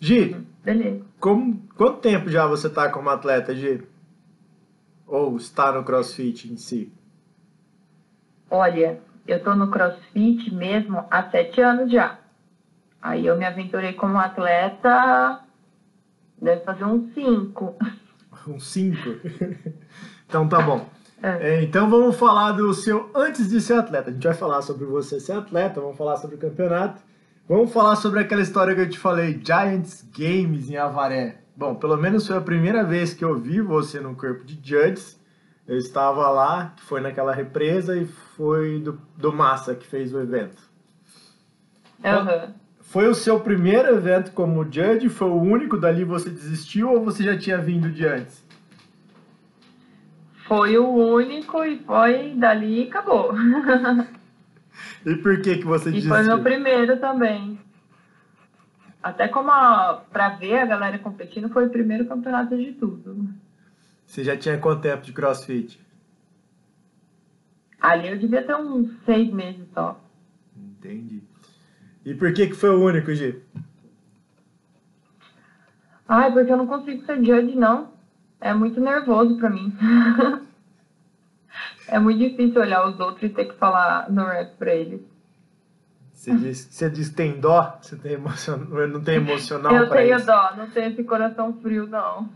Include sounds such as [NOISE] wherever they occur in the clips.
Gi, Beleza. como, quanto tempo já você tá como atleta, Gi? Ou está no CrossFit em si? Olha, eu tô no CrossFit mesmo há sete anos já. Aí eu me aventurei como atleta, deve fazer uns cinco. [LAUGHS] Uns 5? [LAUGHS] então tá bom. É. É, então vamos falar do seu antes de ser atleta. A gente vai falar sobre você ser atleta, vamos falar sobre o campeonato. Vamos falar sobre aquela história que eu te falei, Giants Games em Avaré. Bom, pelo menos foi a primeira vez que eu vi você no corpo de judges. Eu estava lá, que foi naquela represa, e foi do, do Massa que fez o evento. Aham. Foi o seu primeiro evento como judge? Foi o único? Dali você desistiu ou você já tinha vindo de antes? Foi o único e foi dali e acabou. [LAUGHS] E por que que você E desistiu? foi meu primeiro também. Até como a, pra ver a galera competindo, foi o primeiro campeonato de tudo. Você já tinha quanto tempo de crossfit? Ali eu devia ter uns seis meses só. Entendi. E por que que foi o único, Gi? Ai, porque eu não consigo ser judge, não. É muito nervoso pra mim. [LAUGHS] é muito difícil olhar os outros e ter que falar no rap pra eles. Você diz, você diz que tem dó? Você tem emocion... não tem emocional eu tenho isso? dó, não tenho esse coração frio, não.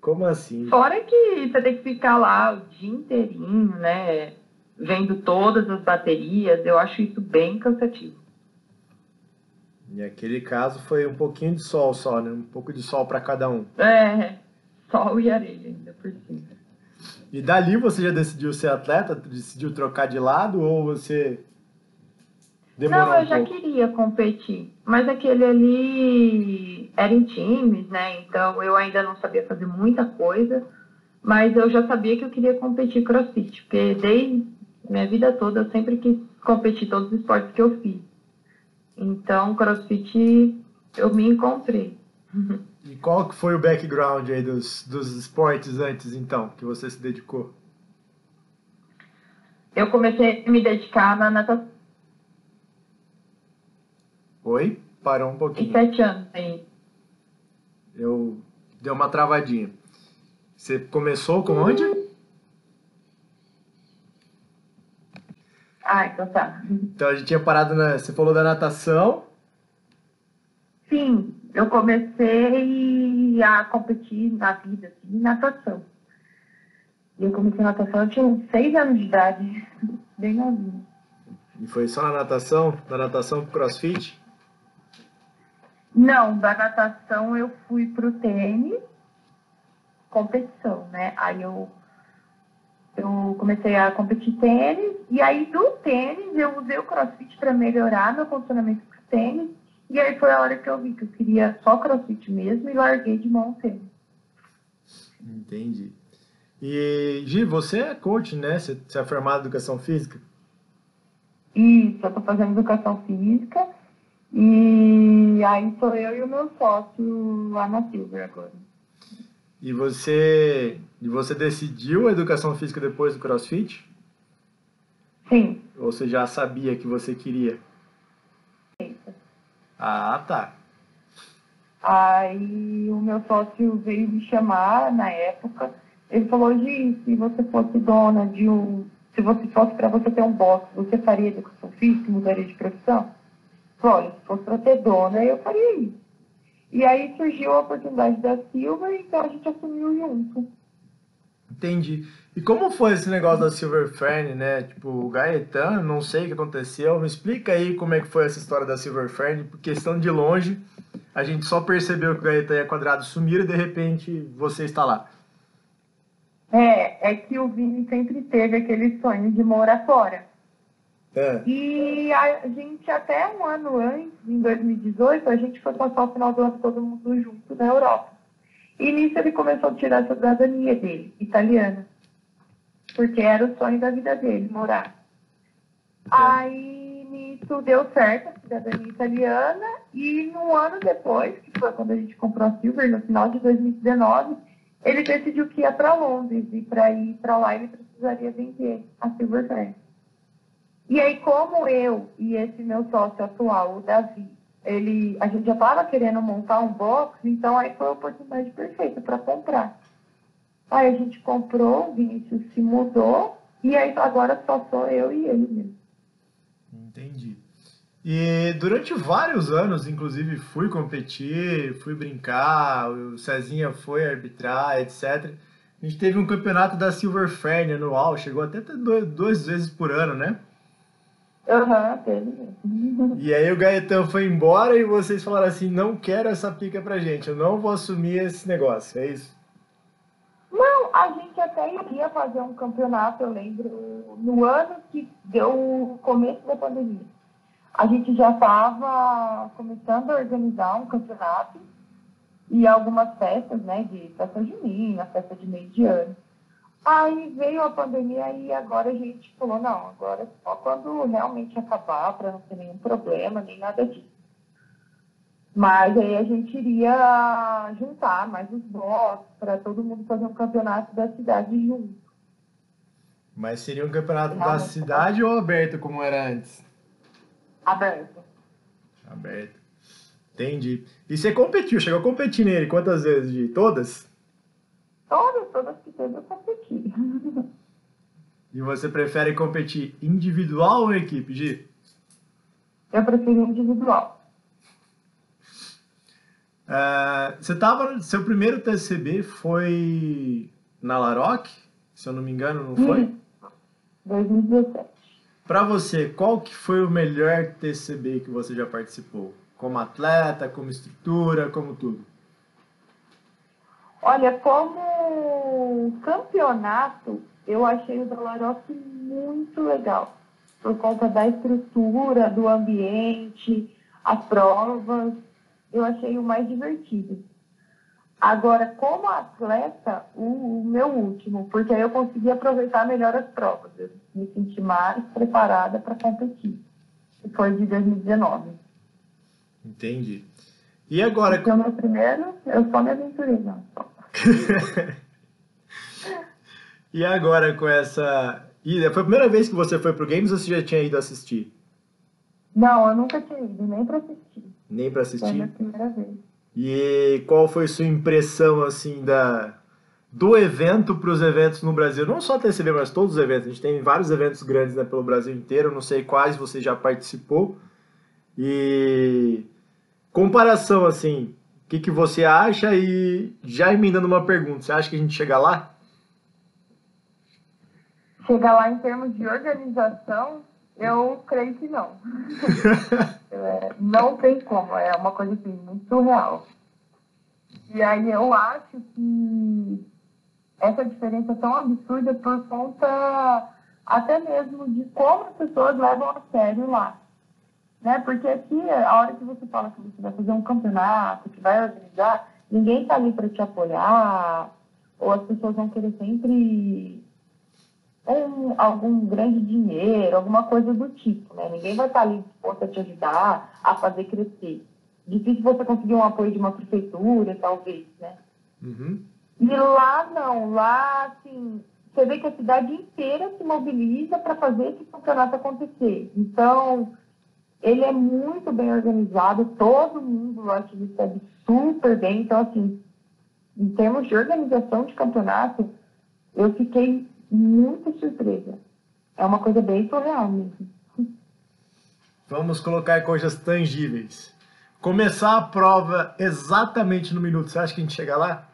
Como assim? Fora que você tem que ficar lá o dia inteirinho, né? Vendo todas as baterias, eu acho isso bem cansativo. E aquele caso foi um pouquinho de sol só, né? Um pouco de sol pra cada um. É, sol e areia ainda por cima. E dali você já decidiu ser atleta? Decidiu trocar de lado ou você demorou Não, eu um já pouco? queria competir, mas aquele ali era em times, né? Então eu ainda não sabia fazer muita coisa, mas eu já sabia que eu queria competir crossfit, porque desde minha vida toda eu sempre quis competir todos os esportes que eu fiz. Então, crossfit eu me encontrei. E qual que foi o background aí dos, dos esportes antes, então, que você se dedicou? Eu comecei a me dedicar na natação Oi? Parou um pouquinho. sete anos aí. Eu deu uma travadinha. Você começou com onde? Ah, então tá. Então a gente tinha parado na. Você falou da natação. Sim, eu comecei a competir na vida, assim, em natação. E eu comecei natação, eu tinha seis anos de idade, [LAUGHS] bem novinha. E foi só na natação? Da natação pro crossfit? Não, da natação eu fui pro tênis, competição, né? Aí eu, eu comecei a competir tênis, e aí do tênis eu usei o crossfit para melhorar meu condicionamento pro tênis, e aí foi a hora que eu vi que eu queria só crossfit mesmo e larguei de mão o tênis. Entendi. E, Gi, você é coach, né? Você, você é formado em educação física? Isso, eu tô fazendo educação física, e aí sou eu e o meu sócio lá na Silver agora. E você, e você decidiu a educação física depois do crossfit? Sim, Ou você já sabia que você queria? Ah, tá. Aí o meu sócio veio me chamar na época. Ele falou, Gi, se você fosse dona de um. Se você fosse para você ter um box, você faria educação física, mudaria de profissão? Falei, olha, se fosse para ter dona, eu faria isso. E aí surgiu a oportunidade da Silva, então a gente assumiu junto. Entendi. E como foi esse negócio da Silver Fern, né? Tipo, o Gaetano, não sei o que aconteceu. Me explica aí como é que foi essa história da Silver Fern, porque estando de longe, a gente só percebeu que o Gaetano e a Quadrado sumiram e de repente você está lá. É, é que o Vini sempre teve aquele sonho de morar fora. É. E a gente, até um ano antes, em 2018, a gente foi passar o final do ano todo mundo junto na Europa. E nisso ele começou a tirar a cidadania dele, italiana. Porque era o sonho da vida dele, morar. Aí nisso deu certo a cidadania italiana. E um ano depois, que foi quando a gente comprou a Silver, no final de 2019, ele decidiu que ia para Londres. E para ir para lá ele precisaria vender a Silver Fern. E aí, como eu e esse meu sócio atual, o Davi, ele, a gente já estava querendo montar um box, então aí foi a oportunidade perfeita para comprar. Aí a gente comprou, o Vinícius se mudou, e aí agora só sou eu e ele mesmo. Entendi. E durante vários anos, inclusive, fui competir, fui brincar, o Cezinha foi arbitrar, etc. A gente teve um campeonato da Silver Fern anual, chegou até duas vezes por ano, né? Aham, uhum, teve. E aí o Gaetão foi embora e vocês falaram assim, não quero essa pica pra gente, eu não vou assumir esse negócio, é isso? Não, a gente até iria fazer um campeonato, eu lembro, no ano que deu o começo da pandemia. A gente já estava começando a organizar um campeonato e algumas festas, né, de festa junina, festa de meio de ano. Aí veio a pandemia e agora a gente falou, não, agora só quando realmente acabar, para não ter nenhum problema, nem nada disso. Mas aí a gente iria juntar mais os blocos para todo mundo fazer um campeonato da cidade junto. Mas seria um campeonato da cidade ou aberto, como era antes? Aberto. Aberto. Entendi. E você competiu, chegou a competir nele quantas vezes? De todas? Todas, todas que teve eu competi. E você prefere competir individual ou equipe, Gi? Eu prefiro individual. Uh, você tava. Seu primeiro TCB foi na Laroque? Se eu não me engano, não foi? 2017. Para você, qual que foi o melhor TCB que você já participou? Como atleta, como estrutura, como tudo? Olha, como campeonato, eu achei o Dolaroc muito legal. Por conta da estrutura, do ambiente, as provas, eu achei o mais divertido. Agora, como atleta, o, o, meu último, porque aí eu consegui aproveitar melhor as provas. Eu me senti mais preparada para competir. Que foi de 2019. Entendi. E agora? Então, meu primeiro, eu só me aventurei, não. [LAUGHS] e agora com essa ida? Foi a primeira vez que você foi pro Games ou você já tinha ido assistir? Não, eu nunca tinha ido, nem para assistir. Nem para assistir? Foi a primeira vez. E qual foi sua impressão, assim, da, do evento para os eventos no Brasil? Não só a TCB, mas todos os eventos. A gente tem vários eventos grandes né, pelo Brasil inteiro. Não sei quais você já participou. E comparação, assim, o que, que você acha? E já emendando uma pergunta, você acha que a gente chega lá? Chegar lá em termos de organização, eu creio que não. [LAUGHS] é, não tem como, é uma coisa assim, muito surreal. E aí eu acho que essa diferença é tão absurda por conta até mesmo de como as pessoas levam a sério lá. Né? Porque aqui, a hora que você fala que você vai fazer um campeonato, que vai organizar, ninguém está ali para te apoiar, ou as pessoas vão querer sempre um, algum grande dinheiro, alguma coisa do tipo, né? Ninguém vai estar ali disposto a te ajudar a fazer crescer. Difícil você conseguir um apoio de uma prefeitura, talvez, né? Uhum. E lá não, lá assim, você vê que a cidade inteira se mobiliza para fazer esse campeonato acontecer. Então, ele é muito bem organizado, todo mundo lá te recebe super bem. Então, assim, em termos de organização de campeonato, eu fiquei muito surpresa. É uma coisa bem surreal mesmo. Vamos colocar coisas tangíveis. Começar a prova exatamente no minuto. Você acha que a gente chega lá?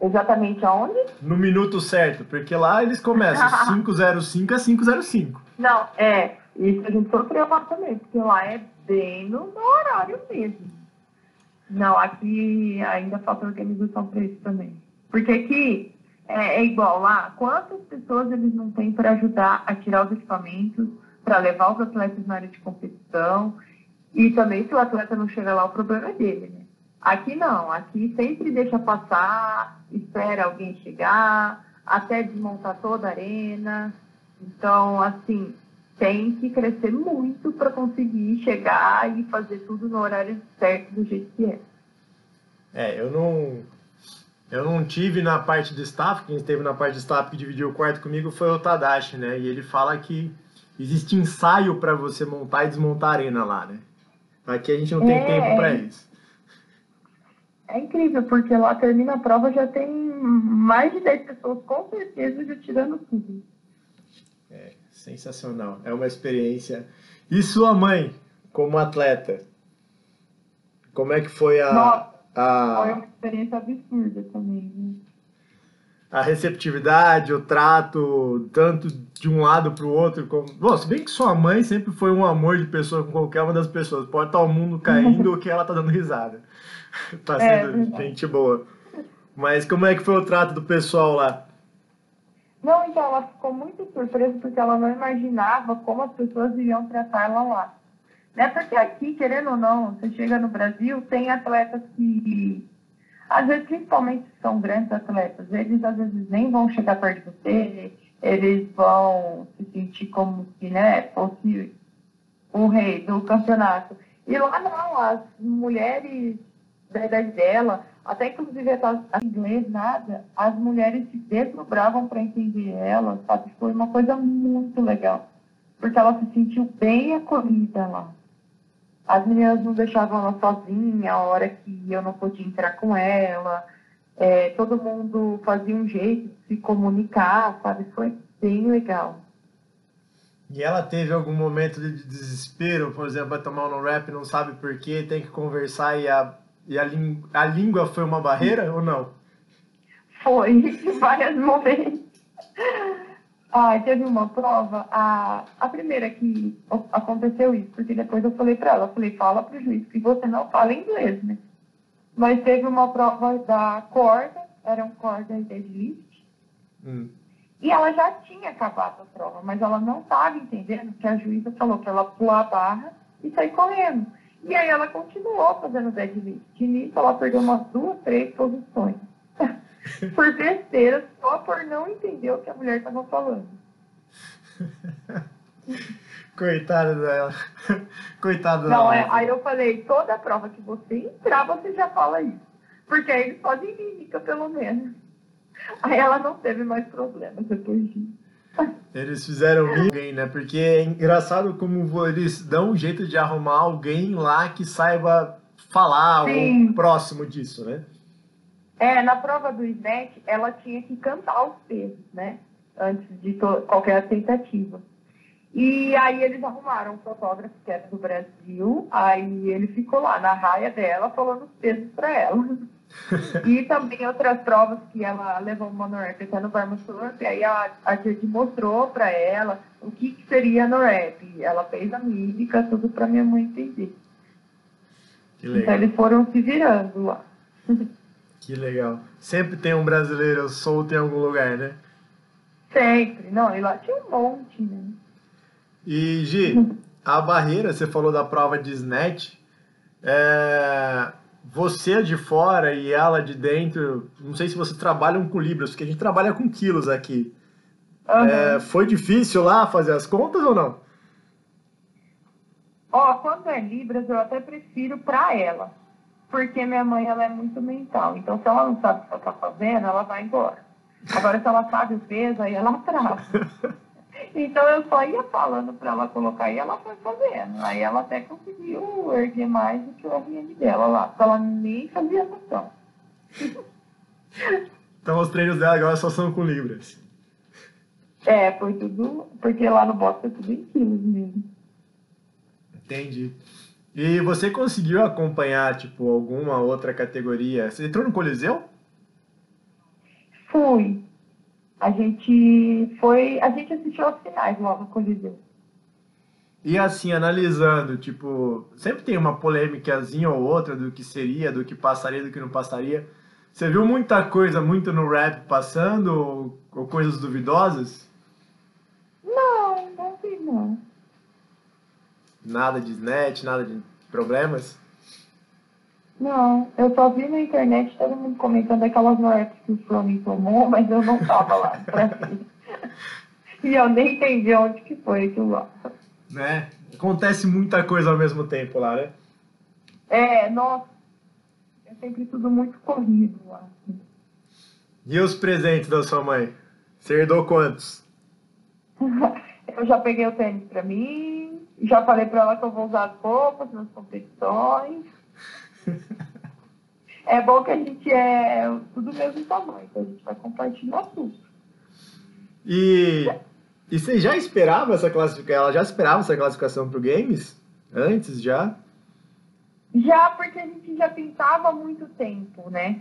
Exatamente aonde? No minuto certo, porque lá eles começam [LAUGHS] 505 a 505. Não, é. Isso a gente sofreu também, porque lá é bem no, no horário mesmo. Não, aqui ainda falta organização para isso também. Porque aqui é, é, igual lá, quantas pessoas eles não têm para ajudar a tirar os equipamentos, para levar os atletas na área de competição, e também se o atleta não chega lá, o problema é dele, né? Aqui não, aqui sempre deixa passar, espera alguém chegar, até desmontar toda a arena. Então, assim, tem que crescer muito para conseguir chegar e fazer tudo no horário certo do jeito que é. É, eu não eu não tive na parte do staff, quem esteve na parte do staff que dividiu o quarto comigo foi o Tadashi, né? E ele fala que existe ensaio para você montar e desmontar a arena lá, né? Aqui a gente não tem É. tempo para isso. É incrível, porque lá termina a prova, já tem mais de 10 pessoas, com certeza, já tirando tudo. Sensacional. É uma experiência. E sua mãe, como atleta? Como é que foi a, Nossa, Foi a, uma experiência absurda também. né? a receptividade, o trato, tanto de um lado para o outro? Como... Bom, se bem que sua mãe sempre foi um amor de pessoa com qualquer uma das pessoas. Pode estar o mundo caindo [LAUGHS] ou que ela tá dando risada. [LAUGHS] Tá É, sendo verdade. gente boa. Mas como é que foi o trato do pessoal lá? Não, então ela ficou muito surpresa porque ela não imaginava como as pessoas iriam tratar ela lá. Né? Porque aqui, querendo ou não, você chega no Brasil, tem atletas que, às vezes, principalmente são grandes atletas, eles às vezes nem vão chegar perto de você, eles vão se sentir como se né, fosse o rei do campeonato. E lá não, as mulheres da idade dela, até inclusive em inglês, nada, as mulheres se desdobravam para entender ela, sabe? Foi uma coisa muito legal. Porque ela se sentiu bem acolhida lá. As meninas não deixavam ela sozinha a hora que eu não podia entrar com ela. É, todo mundo fazia um jeito de se comunicar, sabe? Foi bem legal. E ela teve algum momento de desespero, por exemplo, vai tomar um rap, não sabe por quê, tem que conversar e a, e a, a língua foi uma barreira ou não? Foi, [LAUGHS] em vários momentos. Ah, teve uma prova, a, a primeira que o- aconteceu isso, porque depois eu falei pra ela, falei, fala pro juiz que você não fala inglês, né? Mas teve uma prova da corda, eram cordas de deadlift, Hum. e ela já tinha acabado a prova, mas ela não estava entendendo que a juíza falou para ela pular a barra e sair correndo. E aí ela continuou fazendo deadlift. E nisso ela perdeu umas duas, três posições. [LAUGHS] por besteira, só por não entender o que a mulher estava falando. [LAUGHS] Coitada dela. Coitada Não, dela. é, aí eu falei, toda prova que você entrar, você já fala isso. Porque aí eles fazem mímica, pelo menos. Aí ela não teve mais problemas depois disso. Eles fizeram alguém, né? Porque é engraçado como eles dão um jeito de arrumar alguém lá que saiba falar Sim. ou próximo disso, né? É, na prova do SNET, ela tinha que cantar os pesos, né? Antes de qualquer tentativa. E aí eles arrumaram um fotógrafo que era do Brasil, aí ele ficou lá na raia dela falando os pesos para ela. [LAUGHS] e também outras provas que ela levou uma NORAP até no Bar Surf, e aí a, a Jordi mostrou para ela o que, que seria a NORAP. Ela fez a mímica, tudo para minha mãe entender. Que Então legal. eles foram se virando lá. [LAUGHS] Que legal. Sempre tem um brasileiro solto em algum lugar, né? Sempre. Não, e lá tinha um monte, né? E, Gi, [LAUGHS] a barreira, você falou da prova de snatch, é, você de fora e ela de dentro, não sei se vocês trabalham com libras, porque a gente trabalha com quilos aqui. Aham. É, foi difícil lá fazer as contas ou não? Ó, quando é Libras, eu até prefiro pra ela. Porque minha mãe, ela é muito mental. Então, se ela não sabe o que ela tá fazendo, ela vai embora. Agora, se ela sabe o peso, aí ela trava. [LAUGHS] Então, eu só ia falando pra ela colocar e ela foi fazendo. Aí, ela até conseguiu erguer mais do que o RN dela lá. Porque ela nem fazia noção. [LAUGHS] Então os treinos dela agora só são com libras. É, foi tudo... Porque lá no boxe é tudo em quilos mesmo. Entendi. E você conseguiu acompanhar, tipo, alguma outra categoria? Você entrou no Coliseu? Fui. A gente foi... A gente assistiu aos finais lá no Coliseu. E assim, analisando, tipo, sempre tem uma polêmicazinha ou outra do que seria, do que passaria, do que não passaria. Você viu muita coisa, muito no rap passando, ou, ou coisas duvidosas? Não, não vi não. Nada de snatch, nada de problemas? Não, eu só vi na internet todo mundo comentando aquelas noetas que o Fronin tomou, [LAUGHS] mas eu não tava lá pra ver. E eu nem entendi onde que foi aquilo lá. Né? Acontece muita coisa ao mesmo tempo lá, né? É, nossa, é sempre tudo muito corrido lá. E os presentes da sua mãe? Você herdou quantos? [LAUGHS] Eu já peguei o tênis pra mim, Já falei para ela que eu vou usar as roupas nas competições. [LAUGHS] é bom que a gente é tudo mesmo tamanho, então a gente vai compartilhar tudo. E, e você já esperava essa classificação? Ela já esperava essa classificação para o Games? Antes já? Já, porque a gente já pensava há muito tempo, né?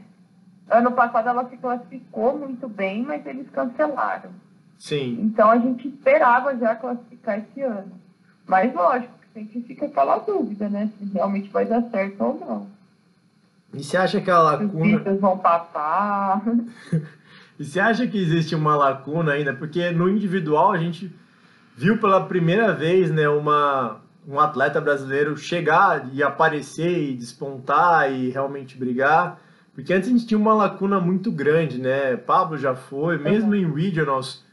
Ano passado ela se classificou muito bem, mas eles cancelaram. Sim. Então a gente esperava já classificar esse ano. Mas lógico, sempre fica aquela dúvida, né? Se realmente vai dar certo ou não. E você acha que a lacuna. Os vão passar. [LAUGHS] e você acha que existe uma lacuna ainda? Porque no individual a gente viu pela primeira vez, né, uma, um atleta brasileiro chegar e aparecer e despontar e realmente brigar. Porque antes a gente tinha uma lacuna muito grande, né? Pablo já foi, mesmo uhum. em regionals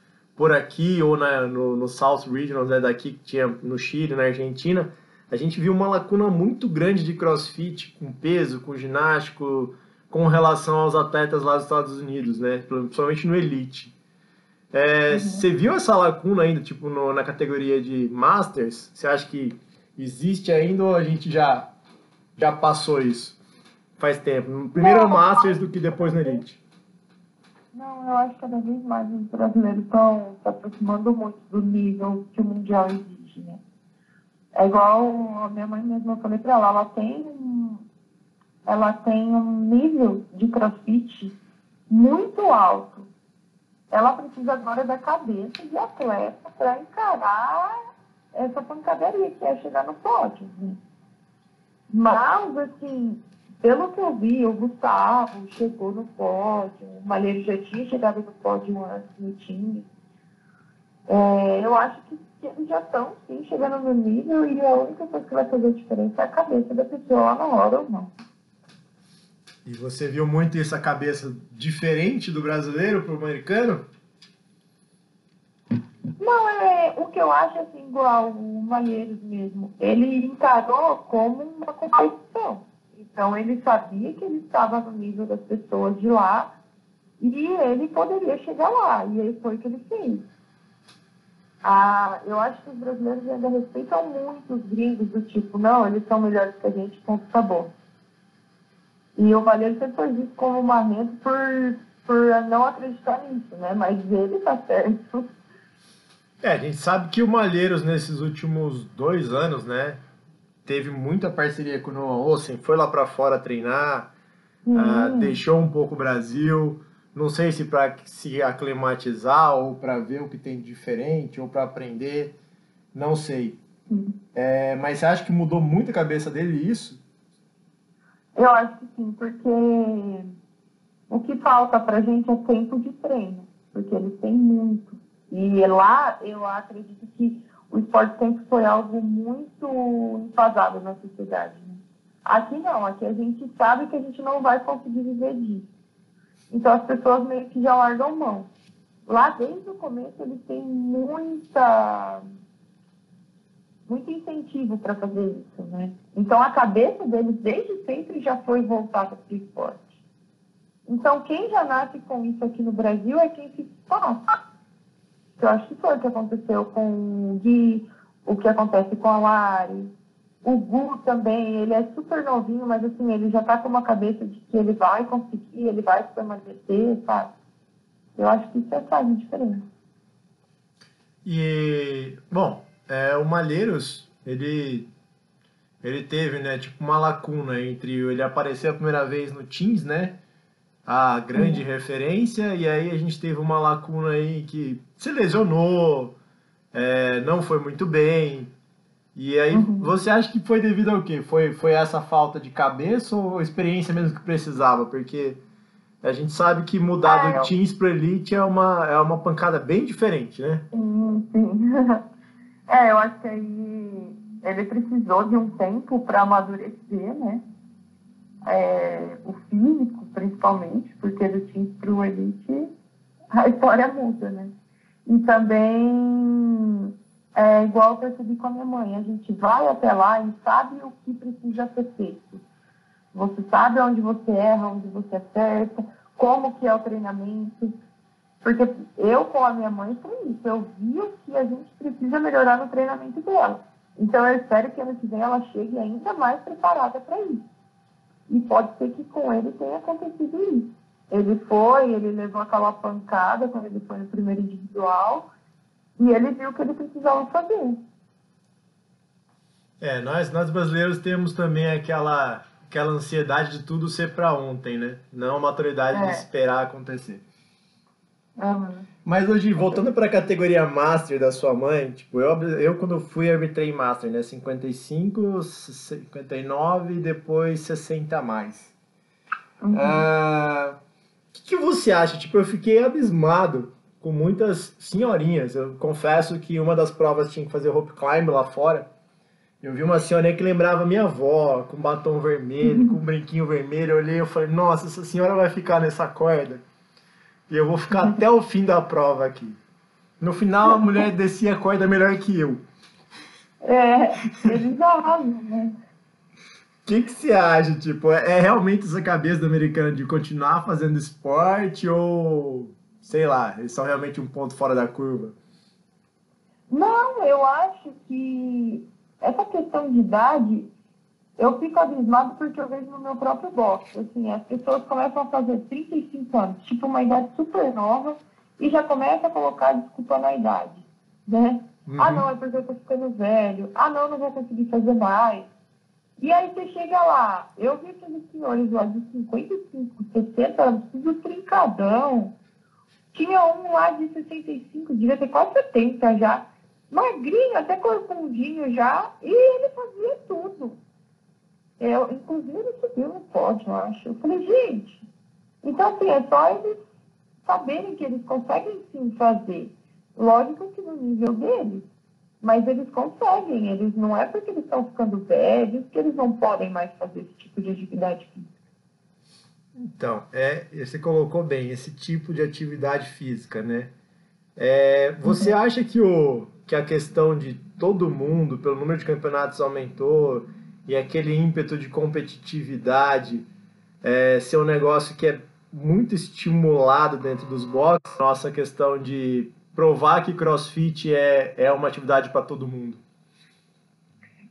por aqui ou na, no, no South Regionals, né, daqui que tinha no Chile, na Argentina, a gente viu uma lacuna muito grande de crossfit com peso, com ginástico, com relação aos atletas lá dos Estados Unidos, né? Principalmente no Elite. É, uhum. Você viu essa lacuna ainda, tipo, no, na categoria de Masters? Você acha que existe ainda ou a gente já, já passou isso? Faz tempo. Primeiro é o Masters do que depois no Elite. Não, eu acho que cada vez mais os brasileiros estão se aproximando muito do nível que o Mundial exige, né? É igual a minha mãe mesma, eu falei pra ela, ela tem um, ela tem um nível de crossfit muito alto. Ela precisa agora da cabeça de atleta para encarar essa pancadaria que é chegar no pódio. Né? Mas, assim, pelo que eu vi, o Gustavo chegou no pódio, o Malheiro já tinha chegado no pódio antes no time. É, eu acho que, eles já estão, sim, chegando no nível e a única coisa que vai fazer a diferença é a cabeça da pessoa lá na hora ou não. E você viu muito essa cabeça diferente do brasileiro para o americano? Não, é o que eu acho assim, igual o Malheiros mesmo. Ele encarou como uma competição. Então ele sabia que ele estava no nível das pessoas de lá e ele poderia chegar lá. E aí foi o que ele fez. Ah, eu acho que os brasileiros ainda respeitam muito os gringos do tipo, não, eles são melhores que a gente, ponto, acabou. E o Valeiro sempre foi visto como marrento por, por não acreditar nisso, né? Mas ele tá certo. É, a gente sabe que o Malheiros nesses últimos dois anos, né? Teve muita parceria com o Noah Olsen, foi lá para fora treinar, uh, deixou um pouco o Brasil. Não sei se para se aclimatizar ou para ver o que tem de diferente ou para aprender, não sei. Uhum. É, mas você acha que mudou muito a cabeça dele isso? Eu acho que sim, porque o que falta para gente é tempo de treino, porque eles têm muito. E lá eu acredito que o esporte sempre foi algo muito enfasado na sociedade. Né? Aqui não, aqui a gente sabe que a gente não vai conseguir viver disso. Então as pessoas meio que já largam mão. Lá desde o começo eles têm muita muito incentivo para fazer isso, né? Então a cabeça deles desde sempre já foi voltada para o esporte. Então quem já nasce com isso aqui no Brasil é quem se passa. Eu acho que foi o que aconteceu com o Gui, o que acontece com a Lari. O Gu também, ele é super novinho, mas assim, ele já tá com uma cabeça de que ele vai conseguir, ele vai se permanecer, sabe? Eu acho que isso é faz diferença. E, bom, é, o Malheiros, ele, ele teve, né, tipo, uma lacuna entre ele aparecer a primeira vez no Teams, né, a grande uhum. referência, e aí a gente teve uma lacuna aí que se lesionou, é, não foi muito bem. E aí, uhum. você acha que foi devido ao quê? Foi, foi essa falta de cabeça ou experiência mesmo que precisava? Porque a gente sabe que mudar é, do. Teams para Elite é uma, é uma pancada bem diferente, né? Sim, sim. [LAUGHS] é, eu acho que aí ele precisou de um tempo para amadurecer, né? É, o físico, principalmente, porque do time para o elite a história muda, né? E também é igual eu percebi com a minha mãe, a gente vai até lá e sabe o que precisa ser feito. Você sabe onde você erra, onde você acerta, como que é o treinamento. Porque eu com a minha mãe foi isso, eu vi o que a gente precisa melhorar no treinamento dela. Então eu espero que ano que vem ela chegue ainda mais preparada para isso. E pode ser que com ele tenha acontecido isso. Ele foi, ele levou aquela pancada quando ele foi no primeiro individual e ele viu o que ele precisava fazer. É, nós, nós brasileiros temos também aquela, aquela ansiedade de tudo ser para ontem, né? Não a maturidade é. de esperar acontecer. Uhum. Mas hoje, voltando para a categoria Master da sua mãe, tipo, eu, eu quando fui arbitrei Master, né? 55, 59 e depois 60 a mais. Uhum. Ah, o que, que você acha? Tipo, eu fiquei abismado com muitas senhorinhas. Eu confesso que uma das provas tinha que fazer rope climb lá fora. Eu vi uma senhorinha que lembrava minha avó, com batom vermelho, com um brinquinho vermelho. Eu olhei e falei, nossa, essa senhora vai ficar nessa corda. E eu vou ficar até o fim da prova aqui. No final, a mulher descia a corda melhor que eu. É, eles arrasam, né? O que, que você acha? Tipo, é, é realmente essa cabeça do americano de continuar fazendo esporte ou, sei lá, eles são realmente um ponto fora da curva? Não, eu acho que essa questão de idade eu fico abismado porque eu vejo no meu próprio box. Assim, as pessoas começam a fazer 35 anos, tipo uma idade super nova, e já começa a colocar desculpa na idade. Né? Uhum. Ah, não, é porque eu tô ficando velho. Ah, não, não vou conseguir fazer mais. E aí você chega lá, eu vi aqueles senhores lá de 55, 60 anos, tudo trincadão. Tinha um lá de 65, devia ter quase 70 já. Magrinho, até corcundinho já, e ele fazia tudo. Eu, inclusive, ele subiu no pódio, eu acho. Eu falei, gente, então assim, é só eles saberem que eles conseguem sim fazer. Lógico que no nível deles, mas eles conseguem. Eles não é porque eles estão ficando velhos que eles não podem mais fazer esse tipo de atividade física. Então, é, você colocou bem, esse tipo de atividade física, né? É, você uhum. acha que, o, que a questão de todo mundo, pelo número de campeonatos aumentou, e aquele ímpeto de competitividade é, ser um negócio que é muito estimulado dentro dos boxes. Nossa questão de provar que crossfit é, é uma atividade para todo mundo.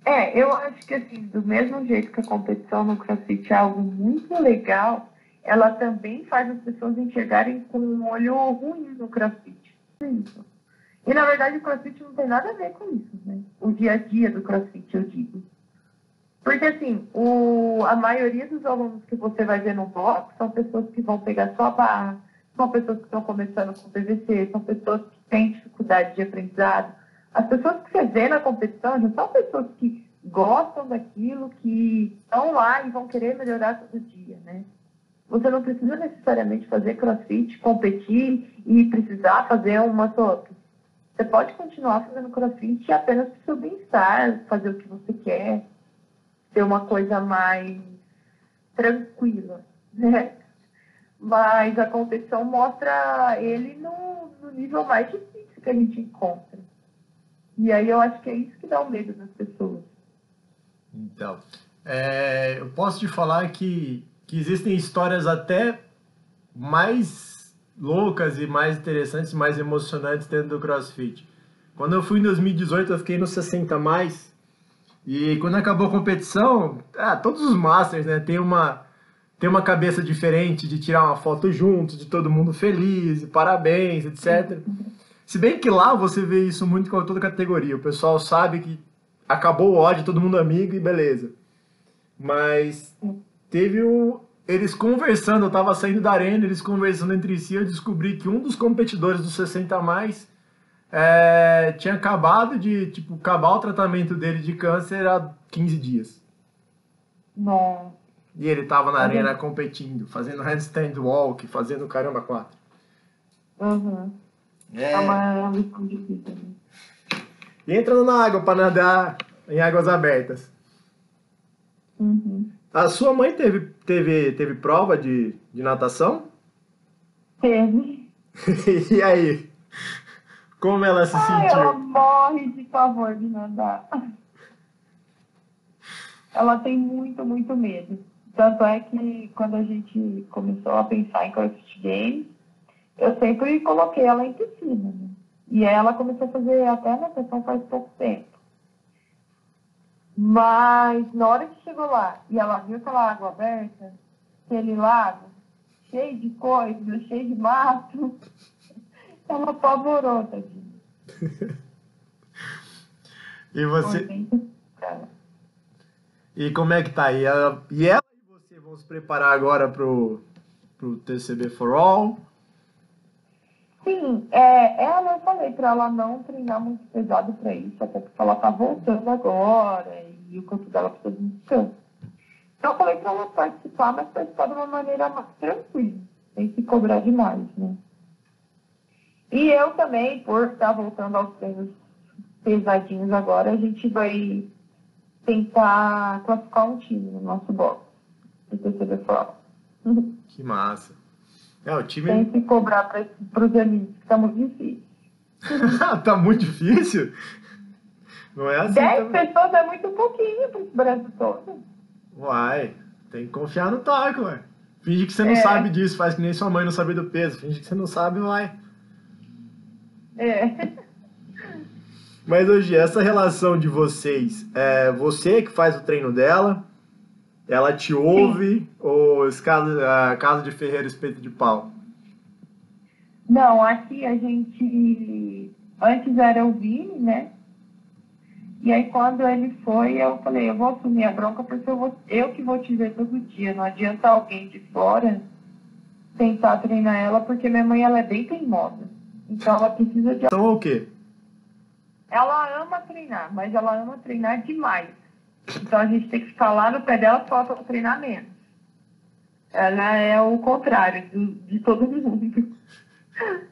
É, eu acho que assim, do mesmo jeito que a competição no crossfit é algo muito legal, ela também faz as pessoas enxergarem com um olho ruim no crossfit. E na verdade o crossfit não tem nada a ver com isso, né? O dia a dia do crossfit, eu digo. Porque, assim, o, a maioria dos alunos que você vai ver no bloco são pessoas que vão pegar sua barra, são pessoas que estão começando com PVC, são pessoas que têm dificuldade de aprendizado. As pessoas que você vê na competição já são pessoas que gostam daquilo, que estão lá e vão querer melhorar todo dia, né? Você não precisa necessariamente fazer crossfit, competir e precisar fazer uma sopa. Você pode continuar fazendo crossfit apenas para o seu bem-estar, fazer o que você quer, ser uma coisa mais tranquila, né? Mas a competição mostra ele no, no nível mais difícil que a gente encontra. E aí eu acho que é isso que dá o medo das pessoas. Então, é, eu posso te falar que, que existem histórias até mais loucas e mais interessantes, mais emocionantes dentro do CrossFit. Quando eu fui em 2018, eu fiquei no 60 mais e quando acabou a competição, ah, todos os Masters, né, tem uma, tem uma cabeça diferente de tirar uma foto juntos, de todo mundo feliz, parabéns, etc. Se bem que lá você vê isso muito com toda categoria. O pessoal sabe que acabou o ódio, todo mundo amigo e beleza. Mas teve o, eles conversando, eu tava saindo da arena, eles conversando entre si, eu descobri que um dos competidores dos 60 a mais é, tinha acabado de, tipo, acabar o tratamento dele de câncer há 15 dias. Não. E ele tava na arena competindo, fazendo handstand walk, fazendo caramba quatro. Uhum. É. Tá difícil. E entrando na água para nadar em águas abertas. Uhum. A sua mãe teve, teve, teve prova de, de natação? Teve. [LAUGHS] e aí? Como ela se Ai, sentiu? Ela morre de pavor de nadar. Ela tem muito, muito medo. Tanto é que quando a gente começou a pensar em CrossFit Games, eu sempre coloquei ela em piscina. Né? E ela começou a fazer até natação faz pouco tempo. Mas na hora que chegou lá e ela viu aquela água aberta, aquele lago, cheio de coisa, cheio de mato, ela apavorou, tadinha. e você. E como é que tá? E ela e, ela e você vão se preparar agora pro, pro TCB for All? Sim, é, ela, eu falei para ela não treinar muito pesado para isso, até porque ela tá voltando agora e o corpo dela precisa de descanso. Então eu falei para ela participar, mas participar de uma maneira mais tranquila, sem se cobrar demais, né? E eu também, por estar voltando aos treinos pesadinhos agora, a gente vai tentar classificar um time no nosso box, do TCB Que massa. É, o time... Tem que cobrar para os amigos, que tá muito difícil. [LAUGHS] tá muito difícil? Não é assim. Dez também. pessoas é muito pouquinho para esse Brasil todo. Uai, tem que confiar no taco, ué. Finge que você não é. sabe disso, faz que nem sua mãe não sabia do peso. Finge que você não sabe, vai. É. Mas hoje, essa relação de vocês, é você que faz o treino dela, ela te ouve Sim. ou casa, a casa de Ferreira espeto de pau? Não, aqui a gente. Antes era o Vini, né? E aí quando ele foi, eu falei, eu vou assumir a bronca porque eu, vou, eu que vou te ver todo dia. Não adianta alguém de fora tentar treinar ela, porque minha mãe ela é bem teimosa. Então ela precisa de. Então o quê? Ela ama treinar, mas ela ama treinar demais. Então a gente tem que ficar lá no pé dela só para treinar menos. Ela é o contrário de, de todo mundo. [LAUGHS]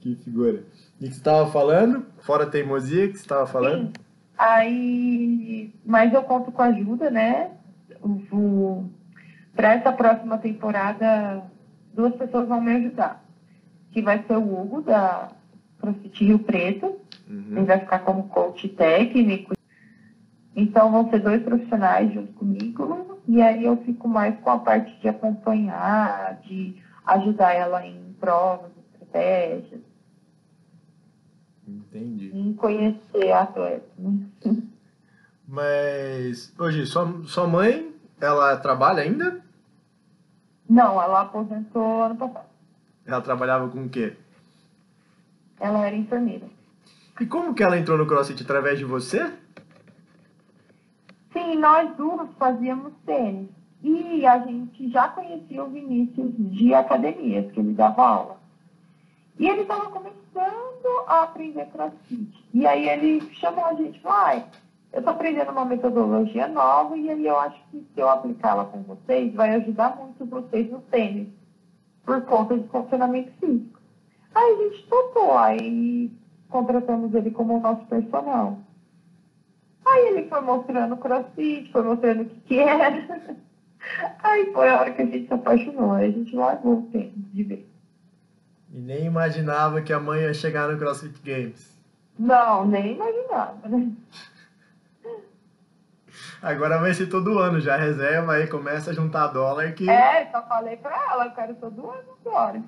Que figura. E que você estava falando? Fora a teimosia que você estava falando? Sim. Aí, mas eu conto com a ajuda, né? Para essa próxima temporada, duas pessoas vão me ajudar. Que vai ser o Hugo, da CrossFit Rio Preto. Uhum. Ele vai ficar como coach técnico. Então vão ser dois profissionais junto comigo. E aí eu fico mais com a parte de acompanhar, de ajudar ela em provas, estratégias. Entendi. Em conhecer a atleta. Né? [LAUGHS] Mas, hoje, sua, sua mãe, ela trabalha ainda? Não, ela aposentou ano passado. Ela trabalhava com o quê? Ela era enfermeira. E como que ela entrou no CrossFit? Através de você? Sim, nós duas fazíamos tênis. E a gente já conhecia o Vinícius de academias, que ele dava aula. E ele estava começando a aprender crossfit. E aí ele chamou a gente, vai, eu estou aprendendo uma metodologia nova e aí eu acho que se eu aplicá-la com vocês, vai ajudar muito vocês no tênis, por conta de funcionamento físico. Aí a gente topou, aí contratamos ele como nosso personal. Aí ele foi mostrando o crossfit, foi mostrando o que, que era. [LAUGHS] Aí foi a hora que a gente se apaixonou, aí a gente largou o tempo de ver. E nem imaginava que a mãe ia chegar no CrossFit Games. Não, nem imaginava, né? [LAUGHS] Agora vai ser todo ano já, reserva aí, começa a juntar dólar que. É, só falei pra ela, eu quero todo ano agora.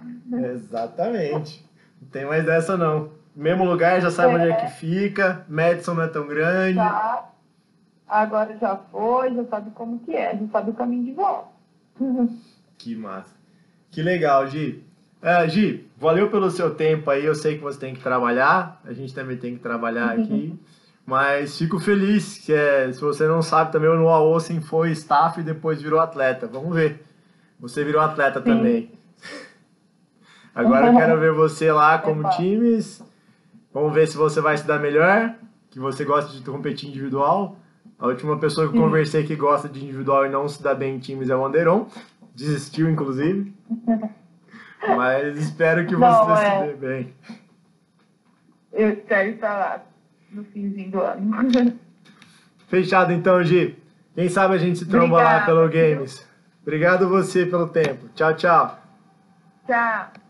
Exatamente. Não tem mais dessa não. Mesmo lugar, já sabe é. onde é que fica, Madison não é tão grande. Já. Agora já foi, já sabe como que é, já sabe o caminho de volta. [LAUGHS] Que massa. Que legal, Gi. É, Gi, valeu pelo seu tempo aí. Eu sei que você tem que trabalhar, a gente também tem que trabalhar aqui. [LAUGHS] Mas fico feliz que é, se você não sabe também, o Noah Olsen foi staff e depois virou atleta. Vamos ver. Você virou atleta Sim. também. [LAUGHS] Agora eu quero ver você lá como times. Vamos ver se você vai se dar melhor, que você gosta de competir individual. A última pessoa que eu conversei que gosta de individual e não se dá bem em times é o Anderon. Desistiu, inclusive. [LAUGHS] Mas espero que você não, se é... dê bem. Eu espero estar lá no finzinho do ano. [LAUGHS] Fechado então, Gi. Quem sabe a gente se tromba lá pelo Games. Obrigado você pelo tempo. Tchau, tchau. Tchau.